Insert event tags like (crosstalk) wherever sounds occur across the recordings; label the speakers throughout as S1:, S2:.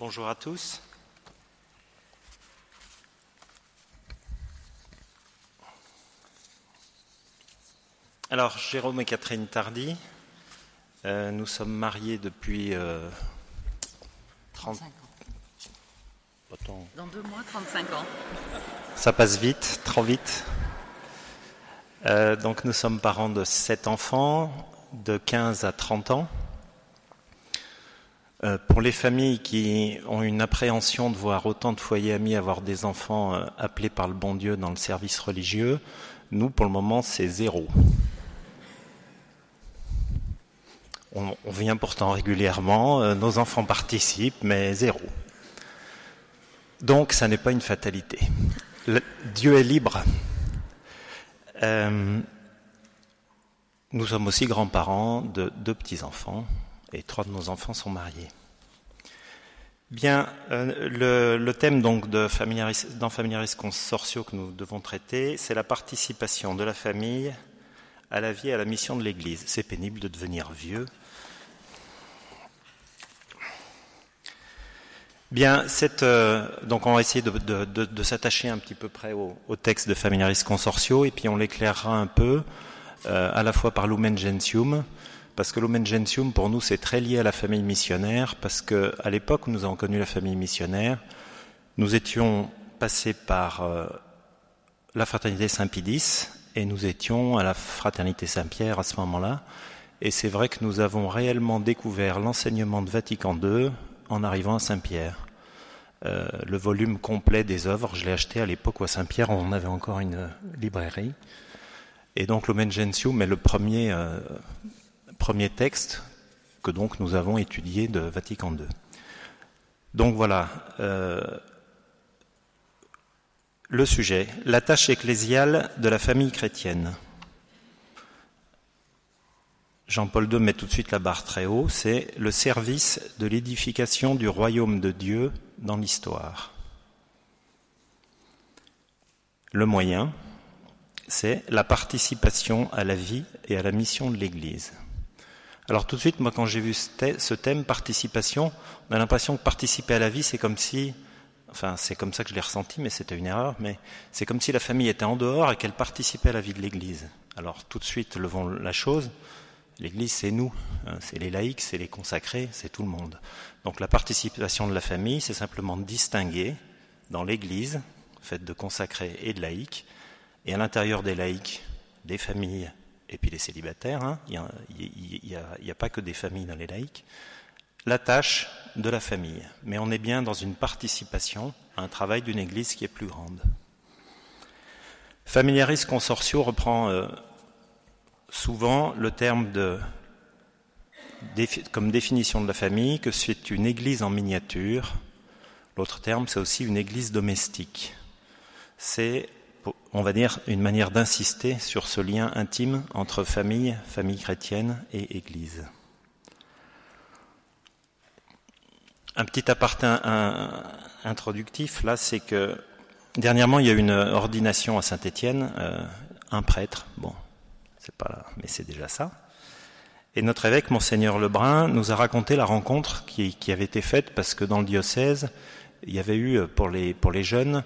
S1: Bonjour à tous. Alors, Jérôme et Catherine Tardy, euh, nous sommes mariés depuis euh, 30
S2: 35 ans.
S1: Attends,
S2: Dans deux mois, 35 ans.
S1: ça passe vite, trop vite. Euh, donc, nous sommes parents de sept enfants, de 15 à 30 ans. Euh, pour les familles qui ont une appréhension de voir autant de foyers amis avoir des enfants euh, appelés par le bon Dieu dans le service religieux, nous, pour le moment, c'est zéro. On, vient pourtant régulièrement, euh, nos enfants participent, mais zéro. Donc, ça n'est pas une fatalité. Dieu est libre. Nous sommes aussi grands-parents de deux petits-enfants et trois de nos enfants sont mariés. Bien, euh, le, thème donc dans Familiaris Consortio que nous devons traiter, c'est la participation de la famille à la vie et à la mission de l'Église. C'est pénible de devenir vieux. Bien, cette, euh, donc on va essayer de, s'attacher un petit peu près au, au texte de Familiaris Consortio et puis on l'éclairera un peu euh, à la fois par Lumen Gentium, parce que Lumen Gentium pour nous c'est très lié à la famille missionnaire, parce que à l'époque où nous avons connu la famille missionnaire, nous étions passés par euh, la fraternité Saint-Pidis et nous étions à la fraternité Saint-Pierre à ce moment-là. Et c'est vrai que nous avons réellement découvert l'enseignement de Vatican II en arrivant à Saint-Pierre. Euh, le volume complet des œuvres, je l'ai acheté à l'époque où à Saint-Pierre on avait encore une euh, librairie. Et donc Lumen Gentium est le premier, premier texte que donc nous avons étudié de Vatican II. Donc voilà, euh, le sujet, la tâche ecclésiale de la famille chrétienne. Jean-Paul II met tout de suite la barre très haut, c'est le service de l'édification du royaume de Dieu dans l'histoire. Le moyen, c'est la participation à la vie et à la mission de l'Église. Alors tout de suite, moi quand j'ai vu ce thè- ce thème participation, on a l'impression que participer à la vie, c'est comme si, enfin c'est comme ça que je l'ai ressenti, mais c'était une erreur, mais c'est comme si la famille était en dehors et qu'elle participait à la vie de l'Église. Alors tout de suite, levons la chose, l'Église c'est nous, hein, c'est les laïcs, c'est les consacrés, c'est tout le monde. Donc la participation de la famille, c'est simplement distinguer dans l'Église, faite de consacrés et de laïcs, et à l'intérieur des laïcs, des familles et puis les célibataires, hein, il n'y a, pas que des familles dans les laïcs, la tâche de la famille. Mais on est bien dans une participation à un travail d'une Église qui est plus grande. Familiaris Consortio reprend euh, souvent le terme de, comme définition de la famille que c'est une Église en miniature. L'autre terme, c'est aussi une Église domestique. C'est on va dire, une manière d'insister sur ce lien intime entre famille, famille chrétienne et Église. Un petit aparté introductif, là, c'est que dernièrement, il y a eu une ordination à Saint-Étienne, euh, un prêtre, bon, c'est pas là, mais c'est déjà ça. Et notre évêque, Monseigneur Lebrun, nous a raconté la rencontre qui, qui avait été faite parce que dans le diocèse, il y avait eu euh, pour les, pour les jeunes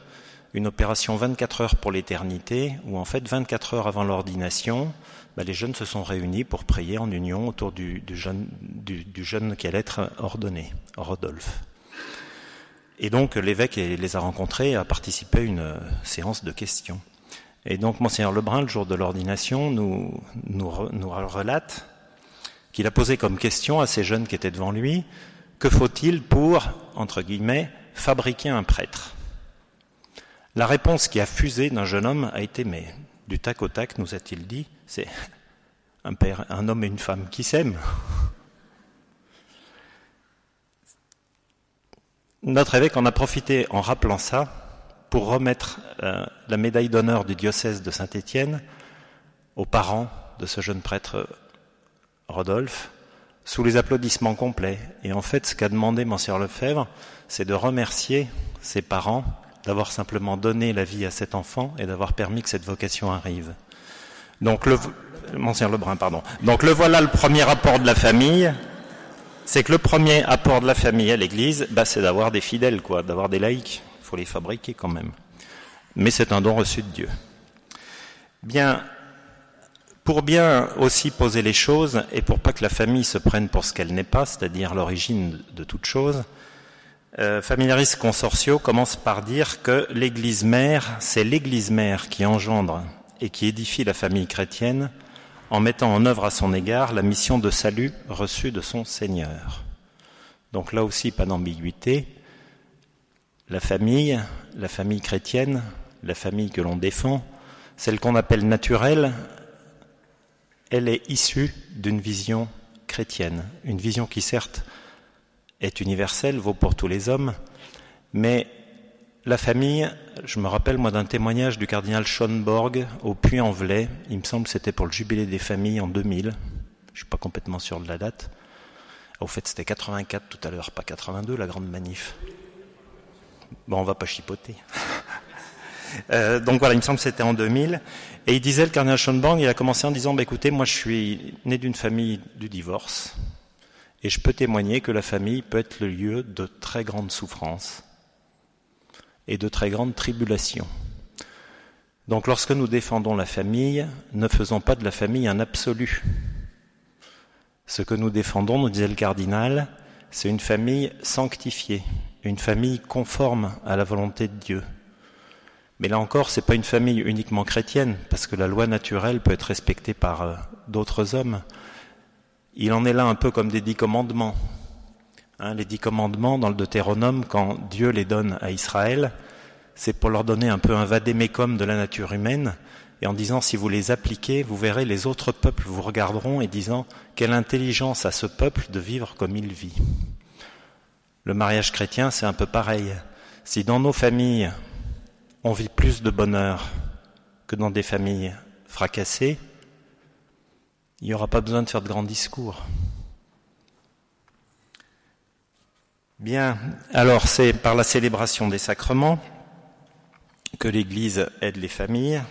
S1: une opération 24 heures pour l'éternité, où en fait 24 heures avant l'ordination, bah, les jeunes se sont réunis pour prier en union autour du, jeune, du, du jeune qui allait être ordonné, Rodolphe. Et donc l'évêque les a rencontrés et a participé à une euh, séance de questions. Et donc Monseigneur Lebrun, le jour de l'ordination, nous, nous, nous relate qu'il a posé comme question à ces jeunes qui étaient devant lui, que faut-il pour, entre guillemets, fabriquer un prêtre? La réponse qui a fusé d'un jeune homme a été, mais du tac au tac, nous a-t-il dit, c'est (laughs) un père, un homme et une femme qui s'aiment. Notre évêque en a profité en rappelant ça pour remettre euh, la médaille d'honneur du diocèse de Saint-Étienne aux parents de ce jeune prêtre Rodolphe sous les applaudissements complets. Et en fait, ce qu'a demandé Monsieur Lefebvre, c'est de remercier ses parents d'avoir simplement donné la vie à cet enfant et d'avoir permis que cette vocation arrive. Donc le Monsieur Lebrun, pardon. Donc le voilà le premier rapport de la famille. c'est que le premier apport de la famille à l'Église, bah, c'est d'avoir des fidèles, quoi, d'avoir des laïcs. Il faut les fabriquer quand même. Mais c'est un don reçu de Dieu. Bien, pour bien aussi poser les choses et pour pas que la famille se prenne pour ce qu'elle n'est pas, c'est-à-dire l'origine de toute chose, euh, Familiaris Consortio commence par dire que l'Église mère, c'est l'Église mère qui engendre et qui édifie la famille chrétienne en mettant en œuvre à son égard la mission de salut reçue de son Seigneur. Donc là aussi, pas d'ambiguïté. La famille, la famille chrétienne, la famille que l'on défend, celle qu'on appelle naturelle, elle est issue d'une vision chrétienne, une vision qui certes est universelle, vaut pour tous les hommes, mais la famille, je me rappelle moi d'un témoignage du cardinal Schonborg au Puy-en-Velay, il me semble que c'était pour le jubilé des familles en 2000, je ne suis pas complètement sûr de la date. Au fait, c'était 84 tout à l'heure, pas 82, la grande manif. Bon, on va pas chipoter. (laughs) Euh, donc voilà, il me semble que c'était en 2000. Et il disait, le cardinal Schonborg, il a commencé en disant, bah, écoutez, moi je suis né d'une famille du divorce, et je peux témoigner que la famille peut être le lieu de très grandes souffrances et de très grandes tribulations. Donc lorsque nous défendons la famille, ne faisons pas de la famille un absolu. Ce que nous défendons, nous disait le cardinal, c'est une famille sanctifiée, une famille conforme à la volonté de Dieu, mais là encore, ce n'est pas une famille uniquement chrétienne, parce que la loi naturelle peut être respectée par euh, d'autres hommes. Il en est là un peu comme des dix commandements. Hein, les dix commandements dans le Deutéronome, quand Dieu les donne à Israël, c'est pour leur donner un peu un vadémécum de la nature humaine, et en disant si vous les appliquez, vous verrez les autres peuples vous regarderont et disant quelle intelligence a ce peuple de vivre comme il vit. Le mariage chrétien, c'est un peu pareil. Si dans nos familles, on vit plus de bonheur que dans des familles fracassées, il n'y aura pas besoin de faire de grands discours. Bien, alors c'est par la célébration des sacrements que l'Église aide les familles,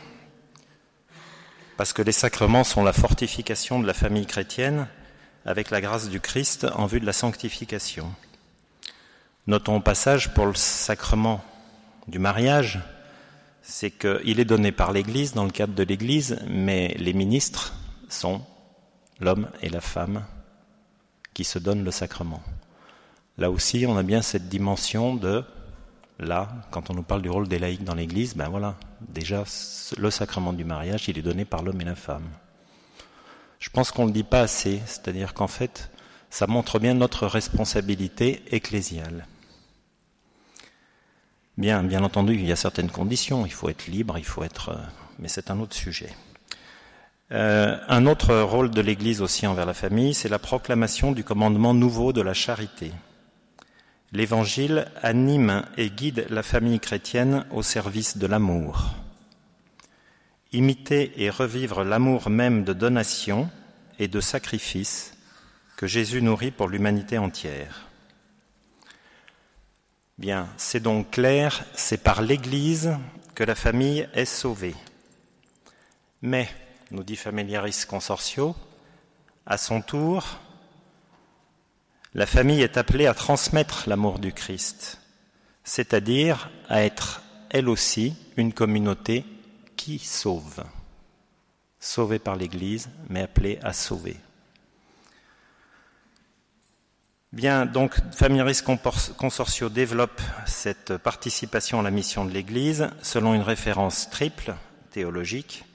S1: parce que les sacrements sont la fortification de la famille chrétienne avec la grâce du Christ en vue de la sanctification. Notons au passage pour le sacrement du mariage c'est qu'il est donné par l'Église, dans le cadre de l'Église, mais les ministres sont l'homme et la femme qui se donnent le sacrement. Là aussi, on a bien cette dimension de, là, quand on nous parle du rôle des laïcs dans l'Église, ben voilà, déjà, le sacrement du mariage, il est donné par l'homme et la femme. Je pense qu'on ne le dit pas assez, c'est-à-dire qu'en fait, ça montre bien notre responsabilité ecclésiale. Bien, bien entendu, il y a certaines conditions. Il faut être libre, il faut être. Euh, mais c'est un autre sujet. Euh, un autre rôle de l'Église aussi envers la famille, c'est la proclamation du commandement nouveau de la charité. L'Évangile anime et guide la famille chrétienne au service de l'amour. Imiter et revivre l'amour même de donation et de sacrifice que Jésus nourrit pour l'humanité entière. Bien, c'est donc clair, c'est par l'Église que la famille est sauvée. Mais, nous dit Familiaris Consortio, à son tour, la famille est appelée à transmettre l'amour du Christ, c'est-à-dire à être elle aussi une communauté qui sauve. Sauvée par l'Église, mais appelée à sauver. Bien, donc Familiaris Consortio développe cette participation à la mission de l'Église selon une référence triple théologique.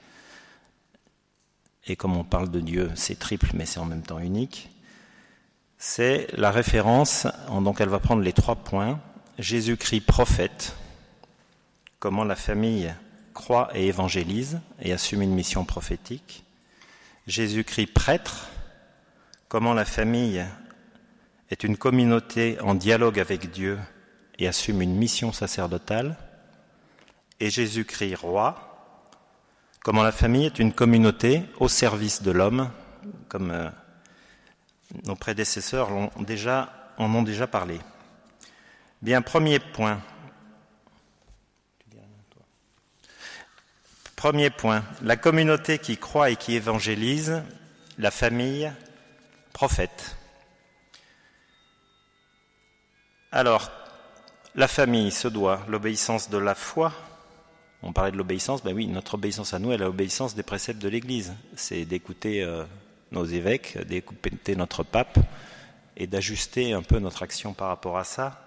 S1: Et comme on parle de Dieu, c'est triple, mais c'est en même temps unique. C'est la référence, donc elle va prendre les trois points. Jésus-Christ prophète, comment la famille croit et évangélise et assume une mission prophétique. Jésus-Christ prêtre, comment la famille est une communauté en dialogue avec Dieu et assume une mission sacerdotale, et Jésus-Christ roi, comment la famille est une communauté au service de l'homme, comme euh, nos prédécesseurs en ont déjà parlé. Bien, premier point. Premier point, la communauté qui croit et qui évangélise, la famille prophète. Alors, la famille se doit l'obéissance de la foi. On parlait de l'obéissance, ben oui, notre obéissance à nous est l'obéissance des préceptes de l'Église. C'est d'écouter euh, nos évêques, d'écouter notre pape et d'ajuster un peu notre action par rapport à ça.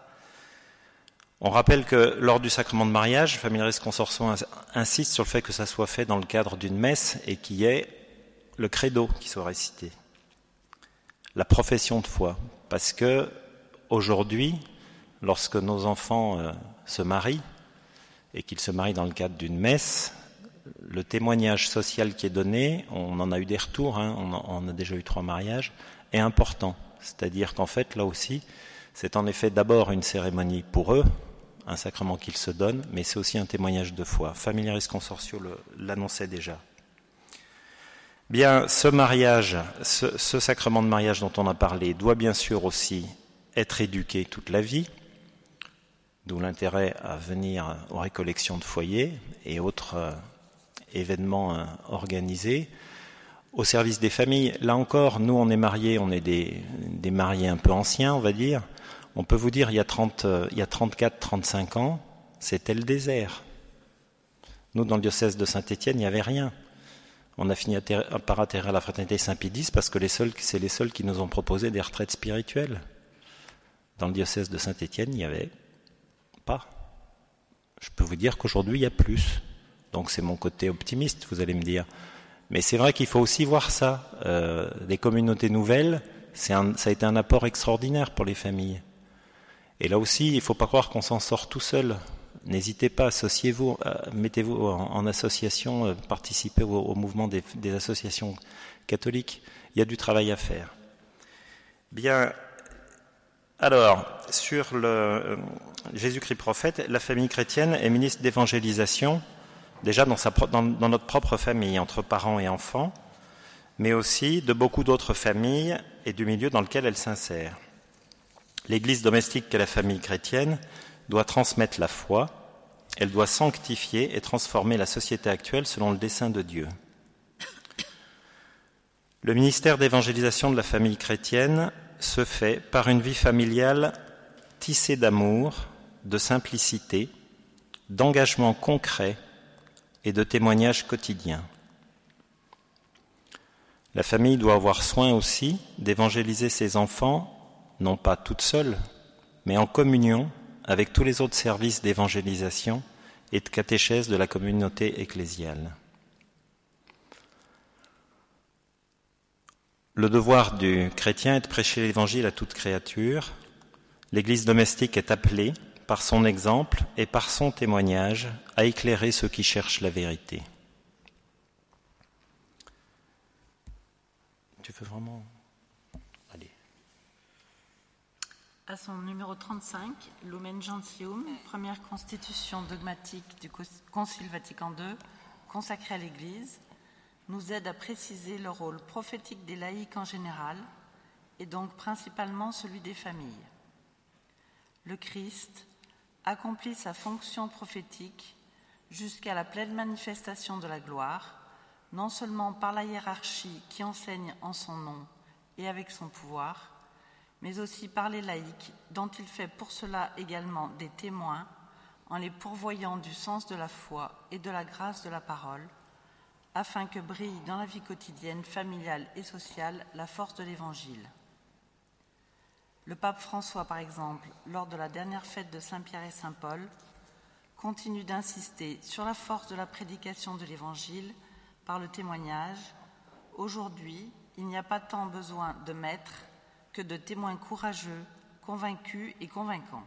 S1: On rappelle que lors du sacrement de mariage, Familiaris Consortium insiste sur le fait que ça soit fait dans le cadre d'une messe et qu'il y ait le credo qui soit récité, la profession de foi. Parce que aujourd'hui, lorsque nos enfants euh, se marient et qu'ils se marient dans le cadre d'une messe, le témoignage social qui est donné, on en a eu des retours, hein, on, a déjà eu trois mariages, est important. C'est-à-dire qu'en fait, là aussi, c'est en effet d'abord une cérémonie pour eux, un sacrement qu'ils se donnent, mais c'est aussi un témoignage de foi. Familiaris Consortio l'annonçait déjà. Bien, ce mariage, ce, sacrement de mariage dont on a parlé, doit bien sûr aussi être éduqué toute la vie, d'où l'intérêt à venir aux récollections de foyers et autres euh, événements euh, organisés. Au service des familles, là encore, nous on est mariés, on est des, des mariés un peu anciens, on va dire. On peut vous dire, il y a, 30, euh, il y a 34, 35 ans, c'était le désert. Nous, dans le diocèse de Saint-Étienne, il n'y avait rien. On a fini par atterrir à la fraternité Saint-Pédis parce que c'est les seuls qui nous ont proposé des retraites spirituelles. Dans le diocèse de Saint-Étienne, il n'y avait pas. Je peux vous dire qu'aujourd'hui, il y a plus. Donc c'est mon côté optimiste, vous allez me dire. Mais c'est vrai qu'il faut aussi voir ça. Euh, des communautés nouvelles, ça a été un apport extraordinaire pour les familles. Et là aussi, il ne faut pas croire qu'on s'en sort tout seul. N'hésitez pas, associez-vous, euh, mettez-vous en, association, euh, participez au, mouvement des, associations catholiques. Il y a du travail à faire. Bien, alors, sur le euh, Jésus-Christ prophète, la famille chrétienne est ministre d'évangélisation, déjà dans, dans notre propre famille, entre parents et enfants, mais aussi de beaucoup d'autres familles et du milieu dans lequel elle s'insère. L'Église domestique qu'est la famille chrétienne doit transmettre la foi, elle doit sanctifier et transformer la société actuelle selon le dessein de Dieu. Le ministère d'évangélisation de la famille chrétienne se fait par une vie familiale tissée d'amour, de simplicité, d'engagement concret et de témoignages quotidiens. La famille doit avoir soin aussi d'évangéliser ses enfants non pas toute seule, mais en communion avec tous les autres services d'évangélisation et de catéchèse de la communauté ecclésiale. Le devoir du chrétien est de prêcher l'évangile à toute créature. L'Église domestique est appelée, par son exemple et par son témoignage, à éclairer ceux qui cherchent la vérité. Tu veux vraiment
S2: À son numéro 35, Lumen Gentium, première constitution dogmatique du Concile Vatican II, consacrée à l'Église, nous aide à préciser le rôle prophétique des laïcs en général, et donc principalement celui des familles. Le Christ accomplit sa fonction prophétique jusqu'à la pleine manifestation de la gloire, non seulement par la hiérarchie qui enseigne en son nom et avec son pouvoir, mais aussi par les laïcs, dont il fait pour cela également des témoins, en les pourvoyant du sens de la foi et de la grâce de la parole, afin que brille dans la vie quotidienne, familiale et sociale la force de l'Évangile. Le pape François, par exemple, lors de la dernière fête de Saint-Pierre et Saint-Paul, continue d'insister sur la force de la prédication de l'Évangile par le témoignage. Aujourd'hui, il n'y a pas tant besoin de maîtres que de témoins courageux, convaincus et convaincants.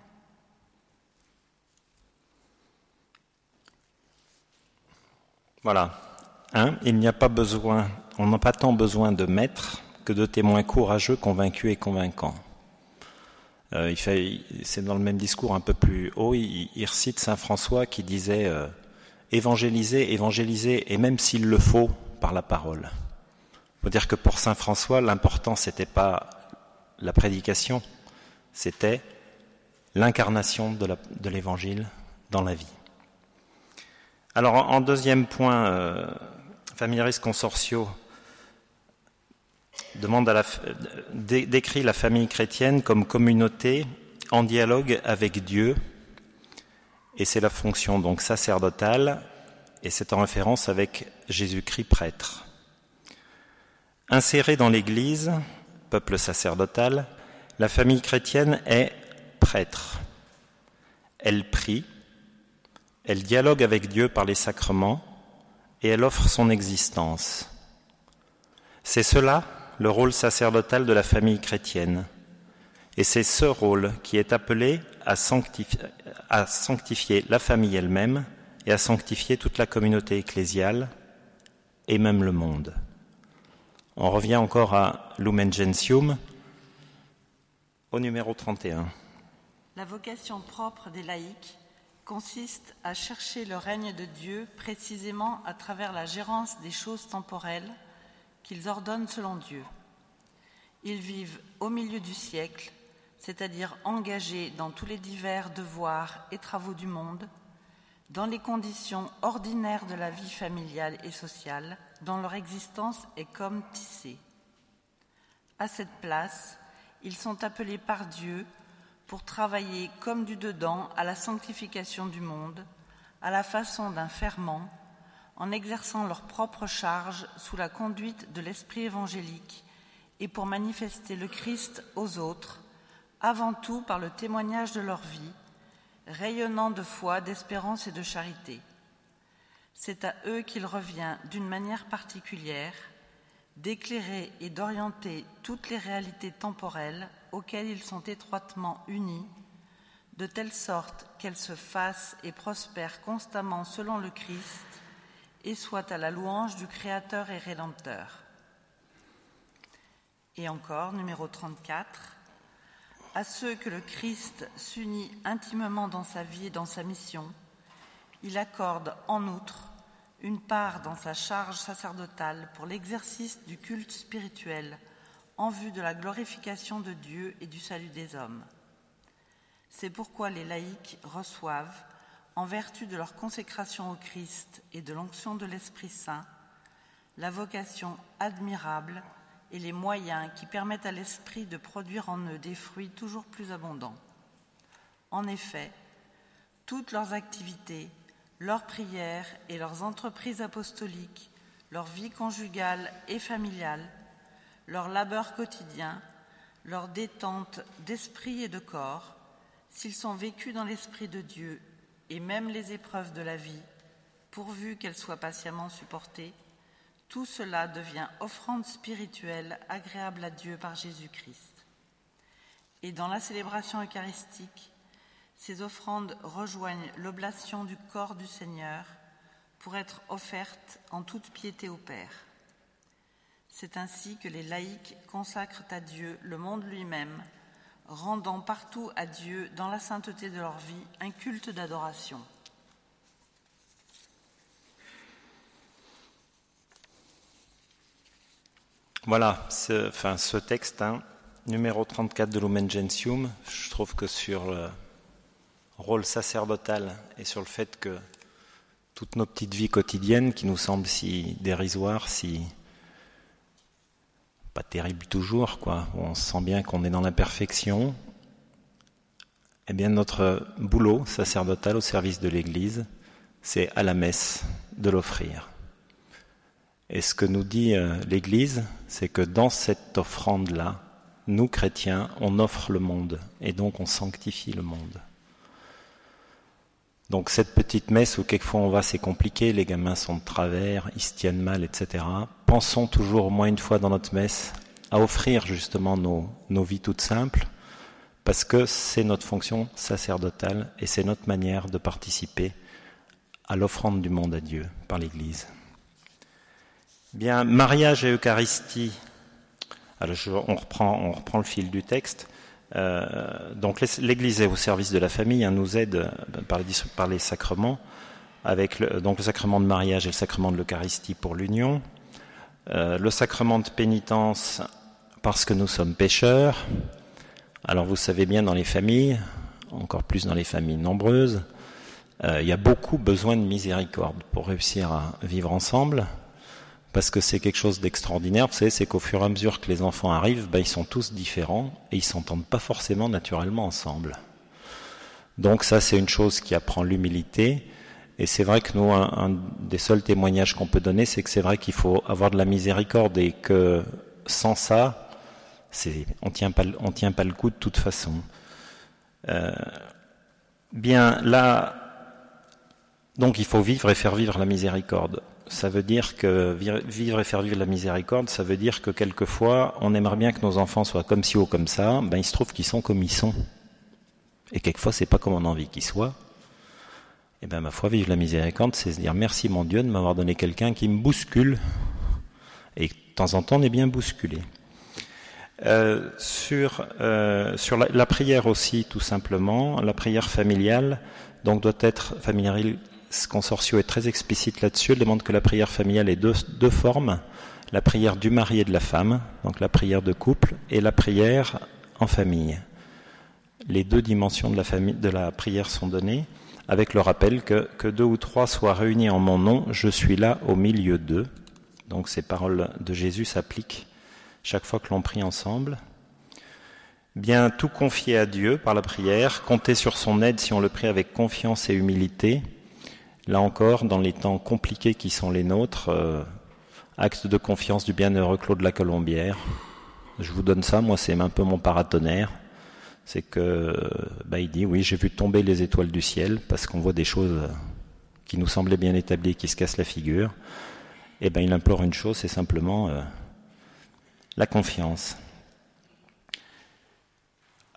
S1: Voilà. Hein, il n'y a pas besoin, on n'a pas tant besoin de maîtres que de témoins courageux, convaincus et convaincants. Euh, c'est dans le même discours un peu plus haut, il, recite saint François qui disait euh, évangéliser, évangéliser, et même s'il le faut, par la parole. Il faut dire que pour saint François, l'important c'était pas la prédication, c'était l'incarnation de l'évangile dans la vie. Alors en deuxième point, euh, Familiaris Consortio décrit la famille chrétienne comme communauté en dialogue avec Dieu, et c'est la fonction donc sacerdotale, et c'est en référence avec Jésus-Christ prêtre. Insérée dans l'Église, peuple sacerdotal, la famille chrétienne est prêtre. Elle prie, elle dialogue avec Dieu par les sacrements et elle offre son existence. C'est cela le rôle sacerdotal de la famille chrétienne. Et c'est ce rôle qui est appelé à sanctifier, la famille elle-même et à sanctifier toute la communauté ecclésiale et même le monde. On revient encore à Lumen Gentium au numéro 31.
S2: La vocation propre des laïcs consiste à chercher le règne de Dieu précisément à travers la gérance des choses temporelles qu'ils ordonnent selon Dieu. Ils vivent au milieu du siècle, c'est-à-dire engagés dans tous les divers devoirs et travaux du monde, dans les conditions ordinaires de la vie familiale et sociale, dont leur existence est comme tissée. À cette place, ils sont appelés par Dieu pour travailler comme du dedans à la sanctification du monde, à la façon d'un ferment, en exerçant leur propre charge sous la conduite de l'Esprit évangélique et pour manifester le Christ aux autres, avant tout par le témoignage de leur vie, rayonnant de foi, d'espérance et de charité. C'est à eux qu'il revient d'une manière particulière d'éclairer et d'orienter toutes les réalités temporelles auxquelles ils sont étroitement unis, de telle sorte qu'elles se fassent et prospèrent constamment selon le Christ et soient à la louange du Créateur et Rédempteur. Et encore, numéro 34, à ceux que le Christ s'unit intimement dans sa vie et dans sa mission, il accorde en outre une part dans sa charge sacerdotale pour l'exercice du culte spirituel en vue de la glorification de Dieu et du salut des hommes. C'est pourquoi les laïcs reçoivent, en vertu de leur consécration au Christ et de l'onction de l'Esprit Saint, la vocation admirable et les moyens qui permettent à l'Esprit de produire en eux des fruits toujours plus abondants. En effet, toutes leurs activités, leurs prières et leurs entreprises apostoliques, leur vie conjugale et familiale, leur labeur quotidien, leur détente d'esprit et de corps, s'ils sont vécus dans l'Esprit de Dieu, et même les épreuves de la vie, pourvu qu'elles soient patiemment supportées, tout cela devient offrande spirituelle agréable à Dieu par Jésus-Christ. Et dans la célébration eucharistique, ces offrandes rejoignent l'oblation du corps du Seigneur pour être offertes en toute piété au Père. C'est ainsi que les laïcs consacrent à Dieu le monde lui-même, rendant partout à Dieu, dans la sainteté de leur vie, un culte d'adoration.
S1: Voilà, ce, enfin, ce texte, hein, numéro 34 de Lumen Gentium, je trouve que sur le rôle sacerdotal et sur le fait que toute nos petites vies quotidiennes qui nous semblent si dérisoires, si pas terribles toujours, quoi, on sent bien qu'on est dans l'imperfection, eh bien notre boulot sacerdotal au service de l'Église, c'est à la messe de l'offrir. Et ce que nous dit euh, l'Église, c'est que dans cette offrande-là, nous, chrétiens, on offre le monde et donc on sanctifie le monde. Donc cette petite messe où quelquefois on va, c'est compliqué, les gamins sont de travers, ils se tiennent mal, etc. Pensons toujours au moins une fois dans notre messe à offrir justement nos, nos vies toutes simples, parce que c'est notre fonction sacerdotale et c'est notre manière de participer à l'offrande du monde à Dieu par l'Église. Bien, mariage et Eucharistie. Alors, on, reprend, on reprend le fil du texte. Euh, donc, l'Église est au service de la famille, hein, nous aide euh, par les, sacrements, avec le, donc le sacrement de mariage et le sacrement de l'Eucharistie pour l'union, euh, le sacrement de pénitence parce que nous sommes pécheurs. Alors, vous savez bien, dans les familles, encore plus dans les familles nombreuses, il y a beaucoup besoin de miséricorde pour réussir à vivre ensemble parce que c'est quelque chose d'extraordinaire. Vous savez, c'est qu'au fur et à mesure que les enfants arrivent, ben, ils sont tous différents et ils s'entendent pas forcément naturellement ensemble. Donc ça, c'est une chose qui apprend l'humilité. Et c'est vrai que nous, un, des seuls témoignages qu'on peut donner, c'est que c'est vrai qu'il faut avoir de la miséricorde et que sans ça, c'est, on tient pas, on tient pas le coup de toute façon. Euh, bien là, donc il faut vivre et faire vivre la miséricorde. Ça veut dire que vivre et faire vivre la miséricorde, ça veut dire que quelquefois, on aimerait bien que nos enfants soient comme ci ou comme ça. Ben, il se trouve qu'ils sont comme ils sont. Et quelquefois, c'est pas comme on a envie qu'ils soient. Et eh bien, ma foi, vivre la miséricorde, c'est se dire merci mon Dieu de m'avoir donné quelqu'un qui me bouscule. Et de temps en temps, on est bien bousculé. Euh, sur euh, sur la, prière aussi, tout simplement, la prière familiale, donc doit être familiale. Ce consortio est très explicite là-dessus. Il demande que la prière familiale ait deux, deux formes la prière du mari et de la femme, donc la prière de couple, et la prière en famille les deux dimensions de la, de la prière sont données, avec le rappel que, que deux ou trois soient réunis en mon nom, je suis là au milieu d'eux. Donc ces paroles de Jésus s'appliquent chaque fois que l'on prie ensemble. Bien tout confier à Dieu par la prière, compter sur son aide si on le prie avec confiance et humilité. Là encore, dans les temps compliqués qui sont les nôtres, euh, acte de confiance du bienheureux Claude la Colombière. Je vous donne ça, moi c'est un peu mon paratonnerre c'est que bah, il dit oui j'ai vu tomber les étoiles du ciel parce qu'on voit des choses qui nous semblaient bien établies qui se cassent la figure. Et eh ben il implore une chose, c'est simplement euh, la confiance.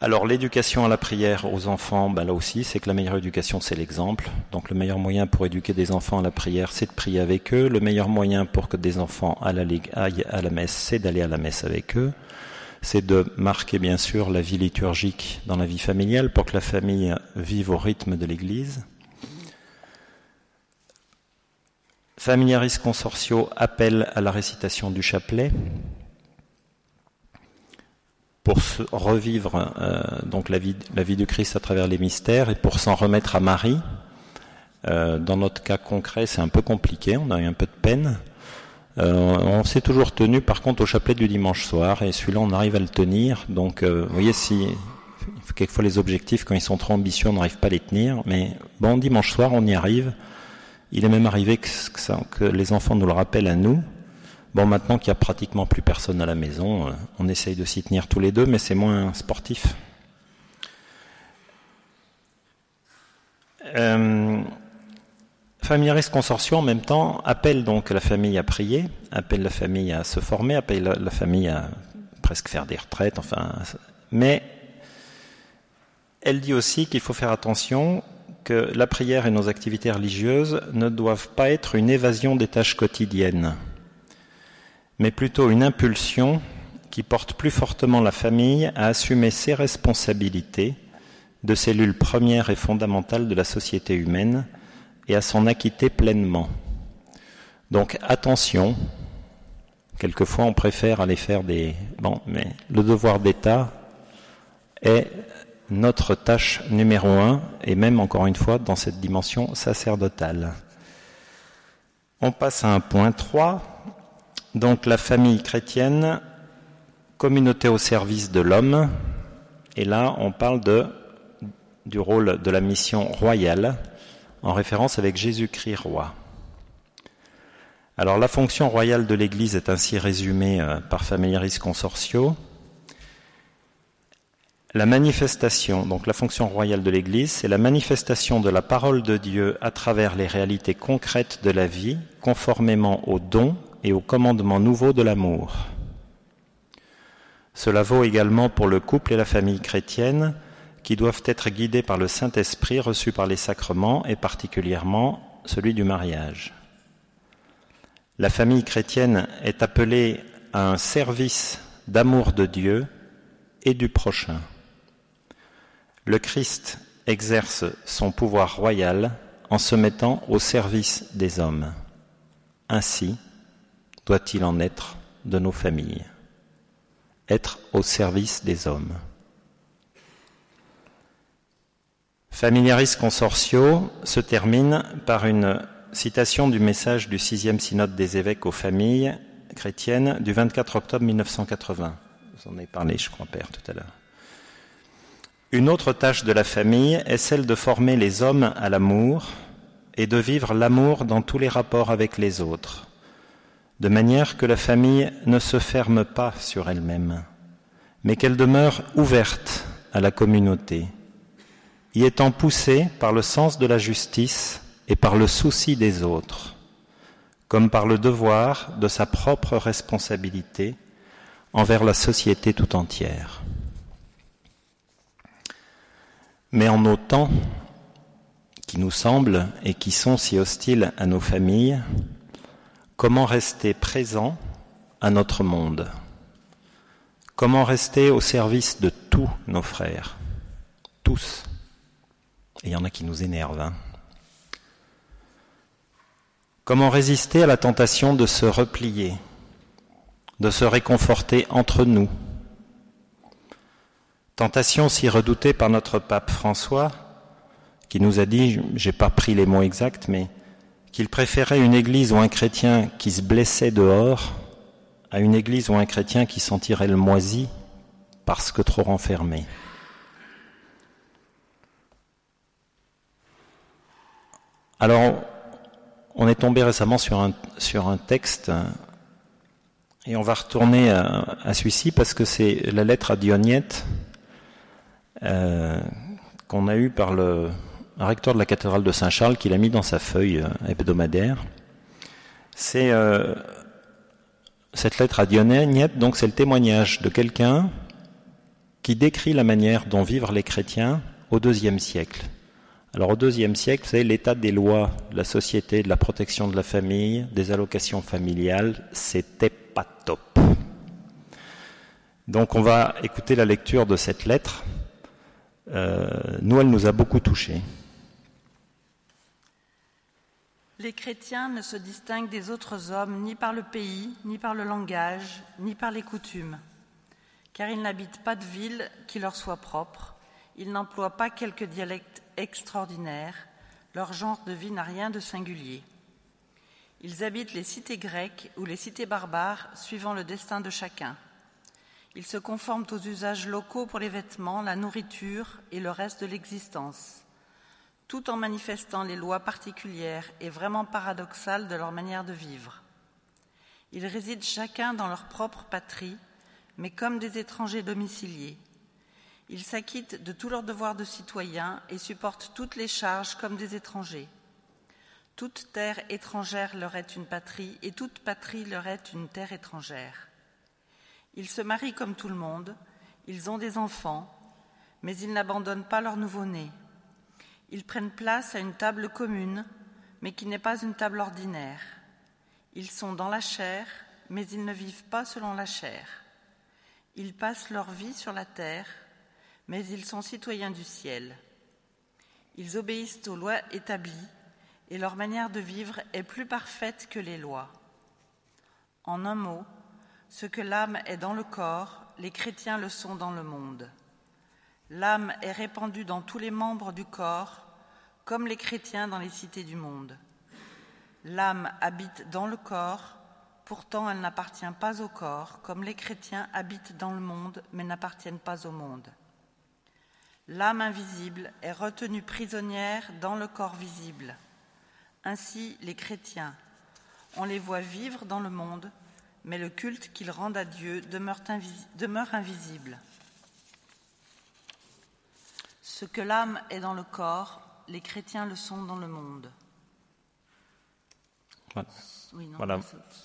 S1: Alors l'éducation à la prière aux enfants, ben là aussi, c'est que la meilleure éducation, c'est l'exemple. Donc le meilleur moyen pour éduquer des enfants à la prière, c'est de prier avec eux. Le meilleur moyen pour que des enfants aillent à la messe, c'est d'aller à la messe avec eux c'est de marquer bien sûr la vie liturgique dans la vie familiale pour que la famille vive au rythme de l'Église. Familiaris Consortio appelle à la récitation du chapelet pour revivre euh, donc la vie, la vie, du Christ à travers les mystères et pour s'en remettre à Marie. Euh, dans notre cas concret, c'est un peu compliqué, on a eu un peu de peine. Euh, on s'est toujours tenu par contre au chapelet du dimanche soir et celui-là on arrive à le tenir. Donc vous voyez si quelquefois les objectifs quand ils sont trop ambitieux on n'arrive pas à les tenir. Mais bon dimanche soir on y arrive. Il est même arrivé que les enfants nous le rappellent à nous. Bon maintenant qu'il y a pratiquement plus personne à la maison, euh, on essaye de s'y tenir tous les deux, mais c'est moins sportif. Euh, Familiaris Consortium, en même temps, appelle donc la famille à prier, appelle la famille à se former, appelle la, famille à presque faire des retraites, enfin. Mais elle dit aussi qu'il faut faire attention que la prière et nos activités religieuses ne doivent pas être une évasion des tâches quotidiennes, mais plutôt une impulsion qui porte plus fortement la famille à assumer ses responsabilités de cellule première et fondamentale de la société humaine et à s'en acquitter pleinement. Donc attention, quelquefois on préfère aller faire des... Bon, mais le devoir d'État est notre tâche numéro un, et même encore une fois dans cette dimension sacerdotale. On passe à un point 3, donc la famille chrétienne, communauté au service de l'homme, et là on parle du rôle de la mission royale, en référence avec Jésus-Christ roi. Alors la fonction royale de l'Église est ainsi résumée euh, par Familiaris Consortio. La manifestation, donc la fonction royale de l'Église, c'est la manifestation de la parole de Dieu à travers les réalités concrètes de la vie, conformément aux dons et aux commandements nouveaux de l'amour. Cela vaut également pour le couple et la famille chrétienne, qui doivent être guidés par le Saint-Esprit reçu par les sacrements et particulièrement celui du mariage. La famille chrétienne est appelée à un service d'amour de Dieu et du prochain. Le Christ exerce son pouvoir royal en se mettant au service des hommes. Ainsi doit-il en être de nos familles? Être au service des hommes. Familiaris Consortio se termine par une citation du message du sixième synode des évêques aux familles chrétiennes du 24 octobre 1980. Vous en avez parlé, je crois, Père, tout à l'heure. Une autre tâche de la famille est celle de former les hommes à l'amour et de vivre l'amour dans tous les rapports avec les autres, de manière que la famille ne se ferme pas sur elle-même, mais qu'elle demeure ouverte à la communauté, y étant poussée par le sens de la justice et par le souci des autres, comme par le devoir de sa propre responsabilité envers la société tout entière. Mais en nos temps, qui nous semblent et qui sont si hostiles à nos familles, comment rester présent à notre monde? Comment rester au service de tous nos frères? Tous. Et il y en a qui nous énervent. Hein. Comment résister à la tentation de se replier, de se réconforter entre nous? Tentation si redoutée par notre pape François, qui nous a dit, j'ai pas pris les mots exacts, mais qu'il préférait une église ou un chrétien qui se blessait dehors à une église ou un chrétien qui sentirait le moisi parce que trop renfermé. Alors, on est tombé récemment sur un, texte et on va retourner à, celui-ci parce que c'est la lettre à Dionyette euh, qu'on a eu par le recteur de la cathédrale de Saint-Charles, qu'il a mis dans sa feuille euh, hebdomadaire. C'est euh, cette lettre à Dionyette, donc c'est le témoignage de quelqu'un qui décrit la manière dont vivent les chrétiens au deuxième siècle. Alors au deuxième siècle, c'est l'état des lois de la société, de la protection de la famille, des allocations familiales, c'était pas top. Donc on va écouter la lecture de cette lettre euh, nous, elle nous a beaucoup touchés.
S2: Les chrétiens ne se distinguent des autres hommes ni par le pays, ni par le langage, ni par les coutumes, car ils n'habitent pas de ville qui leur soit propre, ils n'emploient pas quelques dialectes extraordinaires, leur genre de vie n'a rien de singulier. Ils habitent les cités grecques ou les cités barbares suivant le destin de chacun. Ils se conforment aux usages locaux pour les vêtements, la nourriture et le reste de l'existence, tout en manifestant les lois particulières et vraiment paradoxales de leur manière de vivre. Ils résident chacun dans leur propre patrie, mais comme des étrangers domiciliés. Ils s'acquittent de tous leurs devoirs de citoyens et supportent toutes les charges comme des étrangers. Toute terre étrangère leur est une patrie et toute patrie leur est une terre étrangère. Ils se marient comme tout le monde, ils ont des enfants, mais ils n'abandonnent pas leur nouveau-né. Ils prennent place à une table commune, mais qui n'est pas une table ordinaire. Ils sont dans la chair, mais ils ne vivent pas selon la chair. Ils passent leur vie sur la terre, mais ils sont citoyens du ciel. Ils obéissent aux lois établies, et leur manière de vivre est plus parfaite que les lois. En un mot, ce que l'âme est dans le corps, les chrétiens le sont dans le monde. L'âme est répandue dans tous les membres du corps, comme les chrétiens dans les cités du monde. L'âme habite dans le corps, pourtant elle n'appartient pas au corps, comme les chrétiens habitent dans le monde, mais n'appartiennent pas au monde. L'âme invisible est retenue prisonnière dans le corps visible. Ainsi, les chrétiens, on les voit vivre dans le monde, mais le culte qu'ils rendent à Dieu demeure, invisible. Ce que l'âme est dans le corps, les chrétiens le sont dans le monde.
S1: Voilà.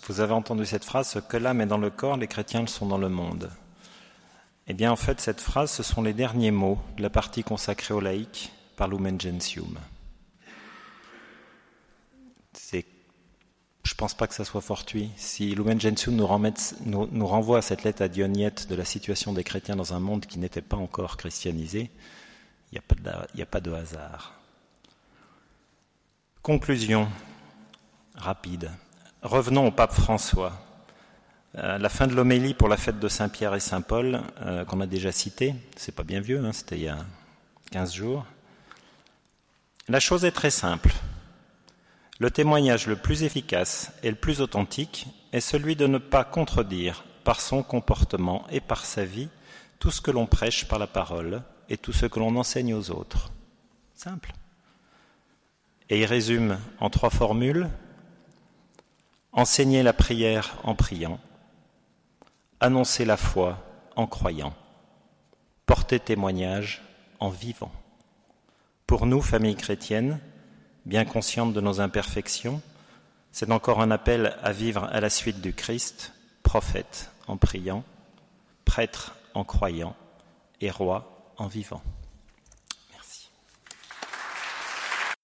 S1: Vous avez entendu cette phrase, ce que l'âme est dans le corps, les chrétiens le sont dans le monde. Eh bien, en fait, cette phrase, ce sont les derniers mots de la partie consacrée aux laïcs par Lumen Gentium. C'est je ne pense pas que ça soit fortuit. Si Lumen Gentium nous, nous, renvoie à cette lettre à Dionyette de la situation des chrétiens dans un monde qui n'était pas encore christianisé, il n'y a, pas de hasard. Conclusion rapide. Revenons au pape François. À la fin de l'homélie pour la fête de Saint-Pierre et Saint-Paul, euh, qu'on a déjà cité, c'est pas bien vieux, hein, c'était il y a 15 jours. La chose est très simple. Le témoignage le plus efficace et le plus authentique est celui de ne pas contredire par son comportement et par sa vie tout ce que l'on prêche par la parole et tout ce que l'on enseigne aux autres. Simple. Et il résume en trois formules. Enseigner la prière en priant, annoncer la foi en croyant, porter témoignage en vivant. Pour nous, famille chrétienne, bien consciente de nos imperfections, c'est encore un appel à vivre à la suite du Christ, prophète en priant, prêtre en croyant et roi en vivant.